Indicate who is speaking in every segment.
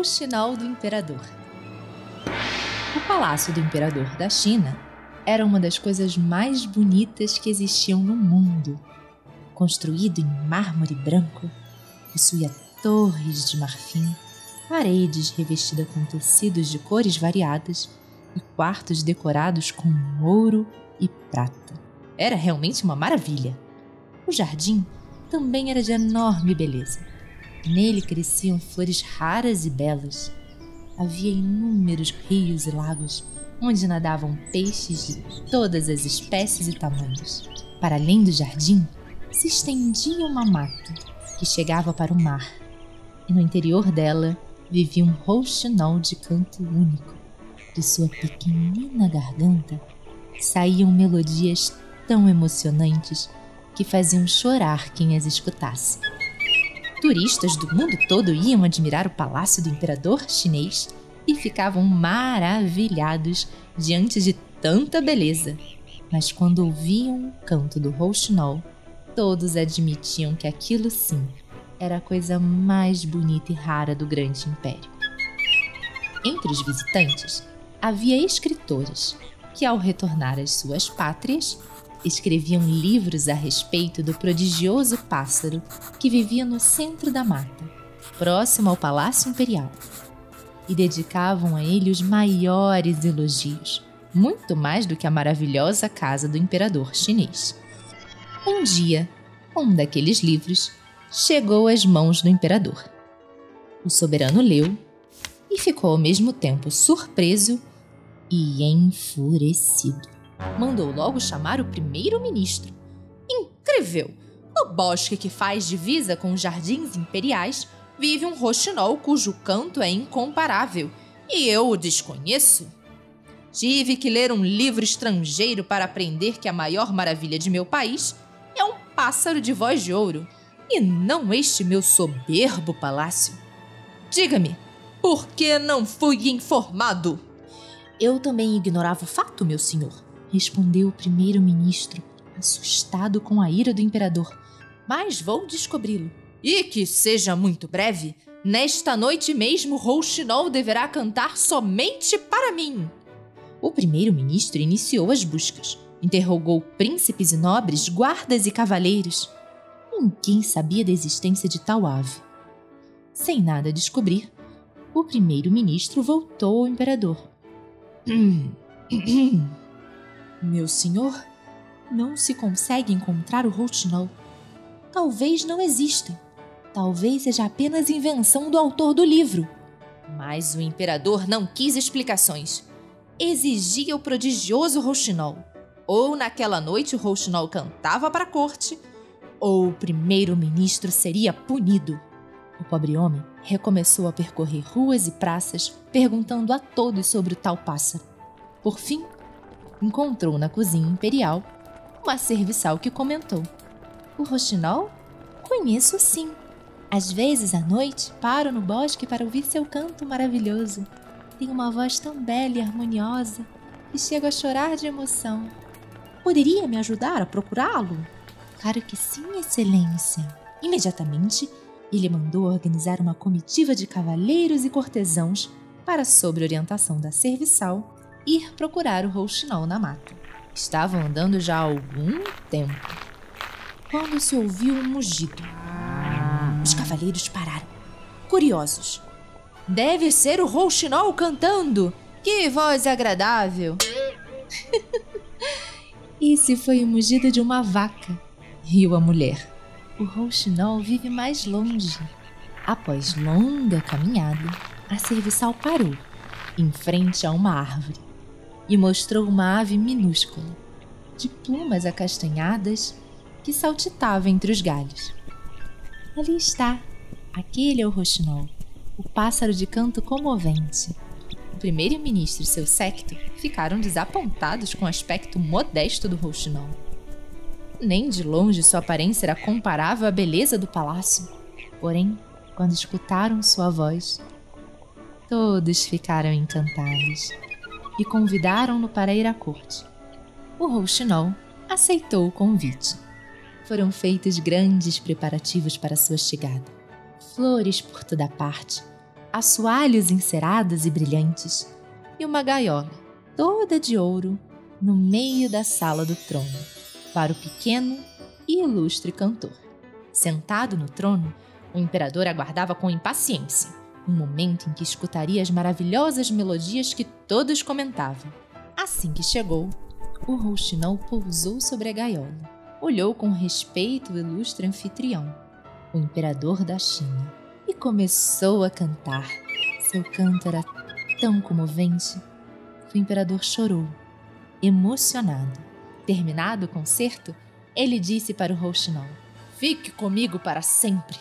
Speaker 1: Rouxinol do Imperador. O palácio do Imperador da China era uma das coisas mais bonitas que existiam no mundo. Construído em mármore branco, possuía torres de marfim, paredes revestidas com tecidos de cores variadas e quartos decorados com ouro e prata. Era realmente uma maravilha. O jardim também era de enorme beleza. Nele cresciam flores raras e belas. Havia inúmeros rios e lagos onde nadavam peixes de todas as espécies e tamanhos. Para além do jardim, se estendia uma mata que chegava para o mar, e no interior dela vivia um rouxinol de canto único. De sua pequenina garganta saíam melodias tão emocionantes que faziam chorar quem as escutasse. Turistas do mundo todo iam admirar o palácio do imperador chinês e ficavam maravilhados diante de tanta beleza. Mas quando ouviam o canto do rouxinol, todos admitiam que aquilo sim era a coisa mais bonita e rara do grande império. Entre os visitantes havia escritores que, ao retornar às suas pátrias, escreviam livros a respeito do prodigioso pássaro que vivia no centro da mata, próximo ao Palácio Imperial, e dedicavam a ele os maiores elogios, muito mais do que a maravilhosa casa do imperador chinês. Um dia, um daqueles livros chegou às mãos do imperador. O soberano leu e ficou ao mesmo tempo surpreso e enfurecido mandou logo chamar o primeiro-ministro. Incrível! No bosque que faz divisa com os jardins imperiais vive um roxinol cujo canto é incomparável e eu o desconheço. Tive que ler um livro estrangeiro para aprender que a maior maravilha de meu país é um pássaro de voz de ouro e não este meu soberbo palácio. Diga-me, por que não fui informado? Eu também ignorava o fato, meu senhor, respondeu o primeiro-ministro, assustado com a ira do imperador. Mas vou descobri-lo. E que seja muito breve, nesta noite mesmo Rouxinol deverá cantar somente para mim. O primeiro-ministro iniciou as buscas. Interrogou príncipes e nobres, guardas e cavaleiros. Ninguém sabia da existência de tal ave. Sem nada descobrir, o primeiro-ministro voltou ao imperador. Meu senhor, não se consegue encontrar o Rouxinol. Talvez não exista. Talvez seja apenas invenção do autor do livro. Mas o imperador não quis explicações. Exigia o prodigioso Rouxinol. Ou naquela noite o Rouxinol cantava para a corte, ou o primeiro-ministro seria punido. O pobre homem recomeçou a percorrer ruas e praças, perguntando a todos sobre o tal pássaro. Por fim, encontrou na cozinha imperial uma serviçal que comentou: O roxinol? Conheço sim. Às vezes à noite paro no bosque para ouvir seu canto maravilhoso. Tem uma voz tão bela e harmoniosa e chego a chorar de emoção. Poderia me ajudar a procurá-lo? Claro que sim, Excelência. Imediatamente, ele mandou organizar uma comitiva de cavaleiros e cortesãos para, sob orientação da serviçal, ir procurar o rouxinol na mata. Estavam andando já há algum tempo, quando se ouviu um mugido. Os cavaleiros pararam, curiosos. Deve ser o rouxinol cantando! Que voz agradável! Esse foi o mugido de uma vaca, riu a mulher. O rouxinol vive mais longe. Após longa caminhada, a serviçal parou, em frente a uma árvore e mostrou uma ave minúscula, de plumas acastanhadas, que saltitava entre os galhos. Ali está, aquele é o roxinol, o pássaro de canto comovente. O primeiro-ministro e seu séquito ficaram desapontados com o aspecto modesto do roxinol. Nem de longe sua aparência era comparável à beleza do palácio. Porém, quando escutaram sua voz, todos ficaram encantados e convidaram-no para ir à corte. O Rouxinol aceitou o convite. Foram feitos grandes preparativos para sua chegada. Flores por toda parte, assoalhos encerados e brilhantes e uma gaiola toda de ouro no meio da sala do trono para o pequeno e ilustre cantor. Sentado no trono, o imperador aguardava com impaciência um momento em que escutaria as maravilhosas melodias que todos comentavam. Assim que chegou, o rouxinol pousou sobre a gaiola, olhou com respeito o ilustre anfitrião, o imperador da China, e começou a cantar. Seu canto era tão comovente que o imperador chorou, emocionado. Terminado o concerto, ele disse para o rouxinol: Fique comigo para sempre,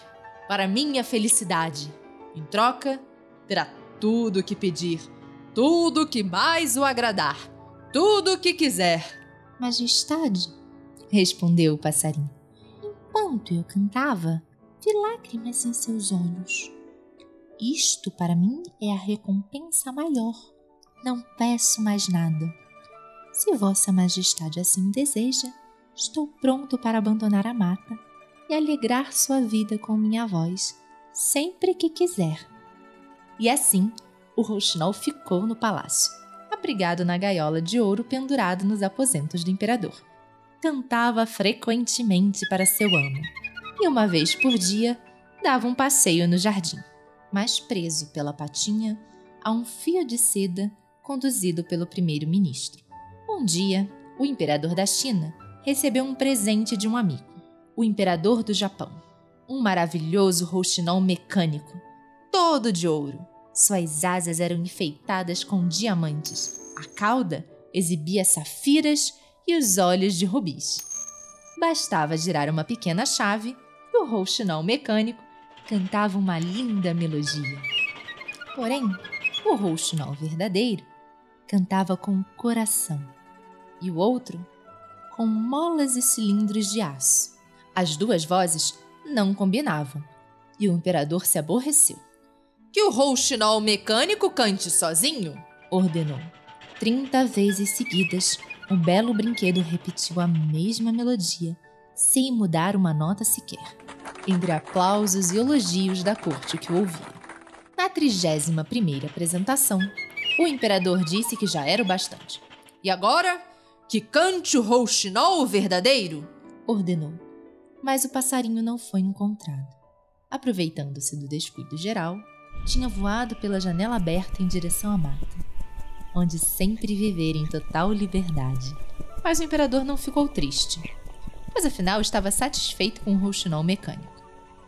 Speaker 1: para minha felicidade. Em troca, terá tudo o que pedir, tudo o que mais o agradar, tudo o que quiser.
Speaker 2: Majestade, respondeu o passarinho, enquanto eu cantava, vi lágrimas em seus olhos. Isto para mim é a recompensa maior. Não peço mais nada. Se Vossa Majestade assim deseja, estou pronto para abandonar a mata e alegrar sua vida com minha voz sempre que quiser.
Speaker 1: E assim, o rouxinol ficou no palácio, abrigado na gaiola de ouro pendurado nos aposentos do imperador. Cantava frequentemente para seu amo, e uma vez por dia dava um passeio no jardim, mas preso pela patinha a um fio de seda conduzido pelo primeiro-ministro. Um dia, o imperador da China recebeu um presente de um amigo, o imperador do Japão um maravilhoso rouxinol mecânico, todo de ouro. Suas asas eram enfeitadas com diamantes, a cauda exibia safiras e os olhos de rubis. Bastava girar uma pequena chave e o rouxinol mecânico cantava uma linda melodia. Porém, o rouxinol verdadeiro cantava com o coração e o outro com molas e cilindros de aço. As duas vozes não combinavam, e o imperador se aborreceu.
Speaker 3: Que o rouxinol mecânico cante sozinho, ordenou.
Speaker 1: Trinta vezes seguidas, o belo brinquedo repetiu a mesma melodia, sem mudar uma nota sequer, entre aplausos e elogios da corte que o ouvia. Na trigésima primeira apresentação, o imperador disse que já era o bastante.
Speaker 3: E agora, que cante o rouxinol verdadeiro, ordenou
Speaker 1: mas o passarinho não foi encontrado. Aproveitando-se do descuido geral, tinha voado pela janela aberta em direção à mata, onde sempre vivera em total liberdade. Mas o imperador não ficou triste, pois afinal estava satisfeito com o rouxinol mecânico.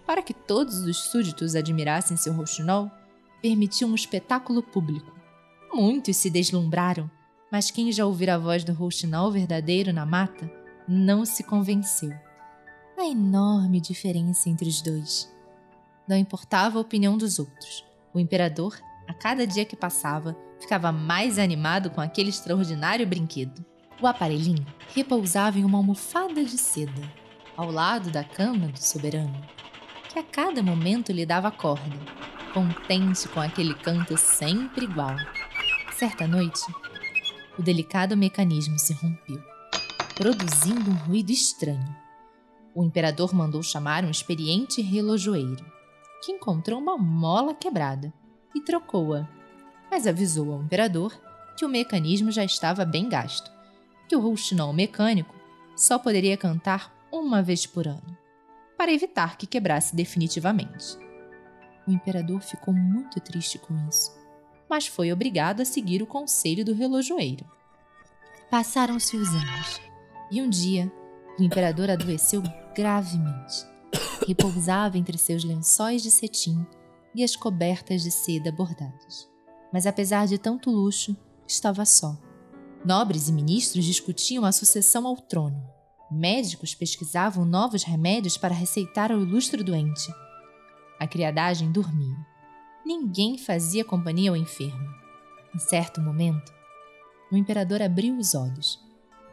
Speaker 1: Para que todos os súditos admirassem seu rouxinol, permitiu um espetáculo público. Muitos se deslumbraram, mas quem já ouvira a voz do rouxinol verdadeiro na mata não se convenceu a enorme diferença entre os dois. Não importava a opinião dos outros. O imperador, a cada dia que passava, ficava mais animado com aquele extraordinário brinquedo. O aparelhinho repousava em uma almofada de seda, ao lado da cama do soberano, que a cada momento lhe dava corda, contente com aquele canto sempre igual. Certa noite, o delicado mecanismo se rompeu, produzindo um ruído estranho o imperador mandou chamar um experiente relojoeiro, que encontrou uma mola quebrada e trocou-a, mas avisou ao imperador que o mecanismo já estava bem gasto, que o rouxinol mecânico só poderia cantar uma vez por ano, para evitar que quebrasse definitivamente. O imperador ficou muito triste com isso, mas foi obrigado a seguir o conselho do relojoeiro. Passaram-se os anos, e um dia o imperador adoeceu gravemente. Repousava entre seus lençóis de cetim e as cobertas de seda bordadas. Mas apesar de tanto luxo, estava só. Nobres e ministros discutiam a sucessão ao trono. Médicos pesquisavam novos remédios para receitar ao ilustre doente. A criadagem dormia. Ninguém fazia companhia ao enfermo. Em certo momento, o imperador abriu os olhos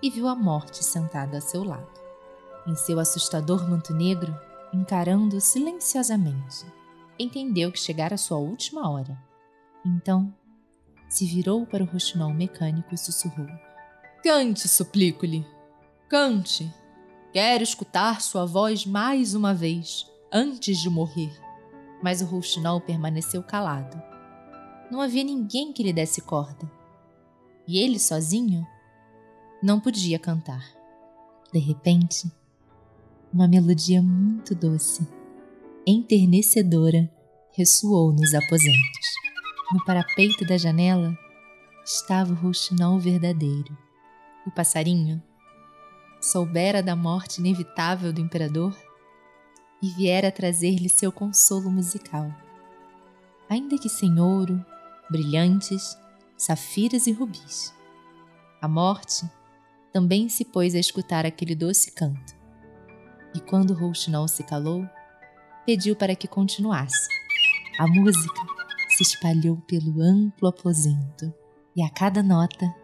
Speaker 1: e viu a morte sentada a seu lado em seu assustador manto negro, encarando silenciosamente. Entendeu que chegara a sua última hora. Então, se virou para o roxinol mecânico e sussurrou:
Speaker 3: Cante, suplico-lhe. Cante. Quero escutar sua voz mais uma vez, antes de morrer.
Speaker 1: Mas o rouxinol permaneceu calado. Não havia ninguém que lhe desse corda. E ele sozinho não podia cantar. De repente, uma melodia muito doce, enternecedora, ressoou nos aposentos. No parapeito da janela estava o rouxinol verdadeiro. O passarinho soubera da morte inevitável do imperador e viera trazer-lhe seu consolo musical. Ainda que sem ouro, brilhantes, safiras e rubis. A morte também se pôs a escutar aquele doce canto. E quando Rouxinol se calou, pediu para que continuasse. A música se espalhou pelo amplo aposento e a cada nota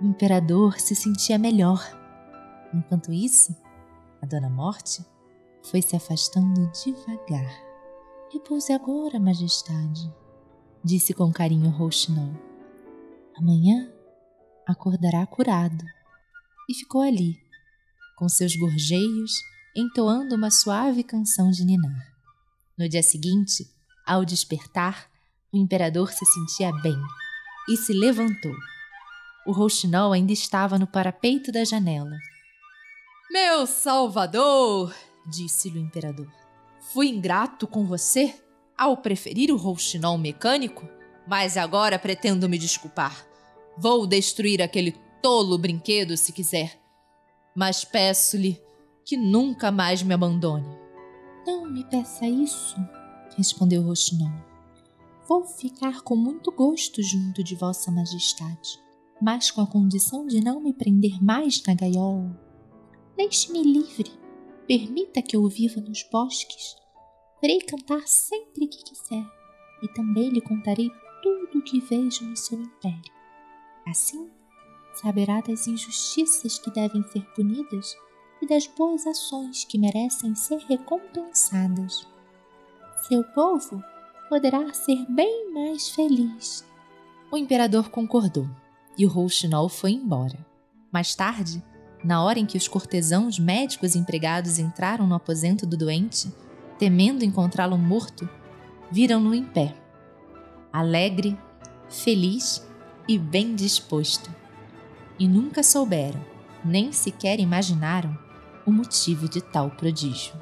Speaker 1: o imperador se sentia melhor. Enquanto isso, a Dona Morte foi se afastando devagar. Repouse agora, Majestade, disse com carinho Rouxinol. Amanhã acordará curado. E ficou ali, com seus gorjeios, entoando uma suave canção de ninar. No dia seguinte, ao despertar, o imperador se sentia bem e se levantou. O rouxinol ainda estava no parapeito da janela.
Speaker 3: Meu salvador, disse-lhe o imperador. Fui ingrato com você ao preferir o rouxinol mecânico, mas agora pretendo me desculpar. Vou destruir aquele tolo brinquedo se quiser, mas peço-lhe que nunca mais me abandone.
Speaker 2: Não me peça isso, respondeu Rouxinol vou ficar com muito gosto junto de Vossa Majestade, mas com a condição de não me prender mais na gaiola. Deixe-me livre, permita que eu viva nos bosques. Verei cantar sempre que quiser e também lhe contarei tudo o que vejo no seu império. Assim, saberá das injustiças que devem ser punidas e das boas ações que merecem ser recompensadas. Seu povo poderá ser bem mais feliz.
Speaker 1: O imperador concordou e o rouxinol foi embora. Mais tarde, na hora em que os cortesãos, médicos e empregados entraram no aposento do doente, temendo encontrá-lo morto, viram-no em pé, alegre, feliz e bem disposto. E nunca souberam, nem sequer imaginaram, o motivo de tal prodígio.